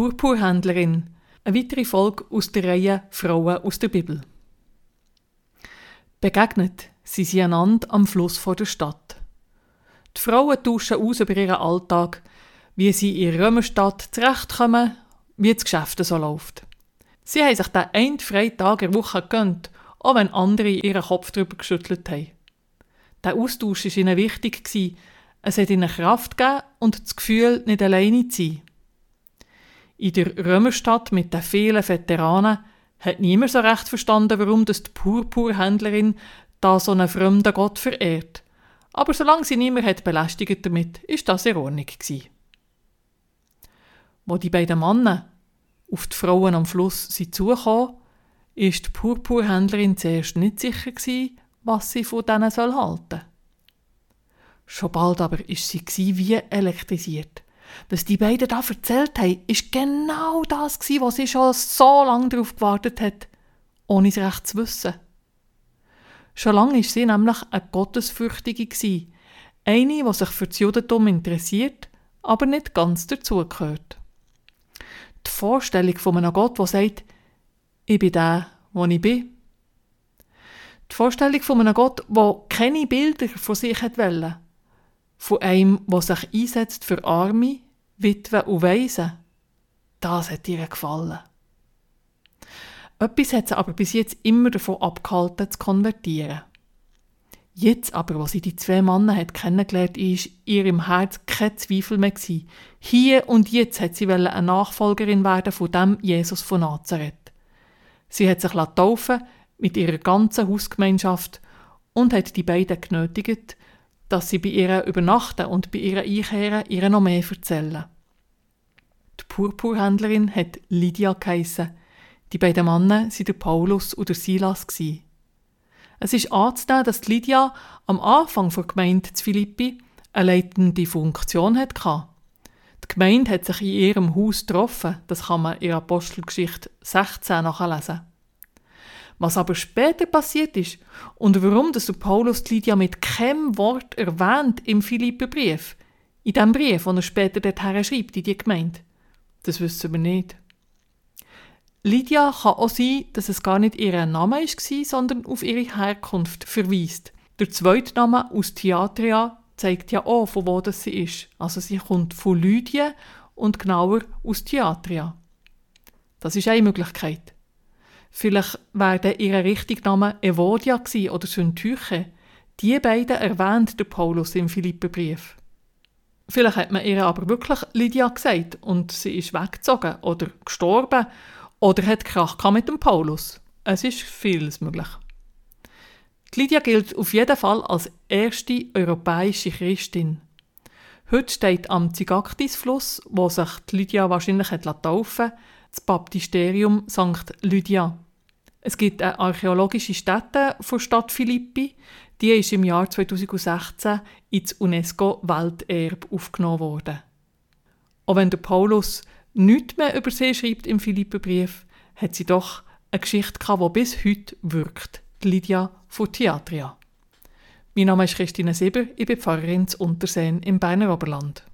Purpurhändlerin, eine weitere Folge aus der Reihe Frauen aus der Bibel. Begegnet sie sie einander am Fluss vor der Stadt. Die Frauen tauschen aus über ihren Alltag, wie sie in Römerstadt zurechtkommen, wie das Geschäft so läuft. Sie haben sich den einen freien Tag in der Woche gegönnt, auch wenn andere ihren Kopf darüber geschüttelt haben. Der Austausch war ihnen wichtig. Es hat ihnen Kraft gegeben und das Gefühl, nicht alleine zu sein. In der Römerstadt mit den vielen Veteranen hat niemand so recht verstanden, warum das die Purpurhändlerin da so einen fremden Gott verehrt. Aber solange sie niemand hat belästigt damit, ist das in Ordnung gewesen. Wo die beiden Männer auf die Frauen am Fluss sind zugekommen, ist die Purpurhändlerin zuerst nicht sicher gewesen, was sie von denen soll halten. Schon bald aber ist sie wie elektrisiert. Was die beiden da erzählt haben, ist genau das was sie schon so lange darauf gewartet hat, ohne es recht zu wissen. Schon lange ist sie nämlich eine Gottesfürchtige eine, die sich für das Judentum interessiert, aber nicht ganz dazugehört. Die Vorstellung von einem Gott, der sagt, ich bin der, wo ich bin. Die Vorstellung von einem Gott, der keine Bilder von sich wollen. Von einem, der sich einsetzt für Arme, Witwen und Waisen. Das hat ihr gefallen. Etwas hat sie aber bis jetzt immer davon abgehalten, zu konvertieren. Jetzt aber, wo sie die zwei Männer hat kennengelernt, ist ihr im Herz kein Zweifel mehr gewesen. Hier und jetzt hat sie eine Nachfolgerin werden von dem Jesus von Nazareth. Sie hat sich taufen mit ihrer ganzen Hausgemeinschaft und hat die beiden genötigt, dass sie bei ihr übernachten und bei ihrer Einkehren ihr noch mehr erzählen. Die Purpurhändlerin hat Lydia geheissen. Die beiden Männer waren der Paulus und Silas. Es ist anzunehmen, dass Lydia am Anfang der Gemeinde zu Philippi eine leitende Funktion hatte. Die Gemeinde hat sich in ihrem Haus getroffen, das kann man in Apostelgeschichte 16 nachlesen. Was aber später passiert ist und warum das Paulus Lydia mit keinem Wort erwähnt im Philipperbrief, in dem Brief, den er später dorthin schreibt, in die Gemeinde, das wissen wir nicht. Lydia kann auch sein, dass es gar nicht ihr Name war, sondern auf ihre Herkunft verweist. Der zweite Name aus Theatria zeigt ja auch, von wo das sie ist. Also sie kommt von Lydien und genauer aus Theatria. Das ist eine Möglichkeit. Vielleicht wäre ihr richtiger Name Evodia oder Syntyche. Die beiden erwähnt der Paulus im Philipperbrief. Vielleicht hat man ihr aber wirklich Lydia gesagt und sie ist weggezogen oder gestorben oder hat Krach mit dem Paulus. Es ist vieles möglich. Die Lydia gilt auf jeden Fall als erste europäische Christin. Heute steht am Zigaktis-Fluss, wo sich die Lydia wahrscheinlich hat taufen das Baptisterium St. Lydia. Es gibt eine archäologische Stätte von Stadt Philippi, die ist im Jahr 2016 ins UNESCO-Welterbe aufgenommen worden. Auch wenn der Paulus nichts mehr über sie schreibt im Philipperbrief, hat sie doch eine Geschichte gehabt, die bis heute wirkt. Die Lydia von Theatria. Mein Name ist Christine Sieber, ich bin Pfarrerin zu Unterseen im Berner Oberland.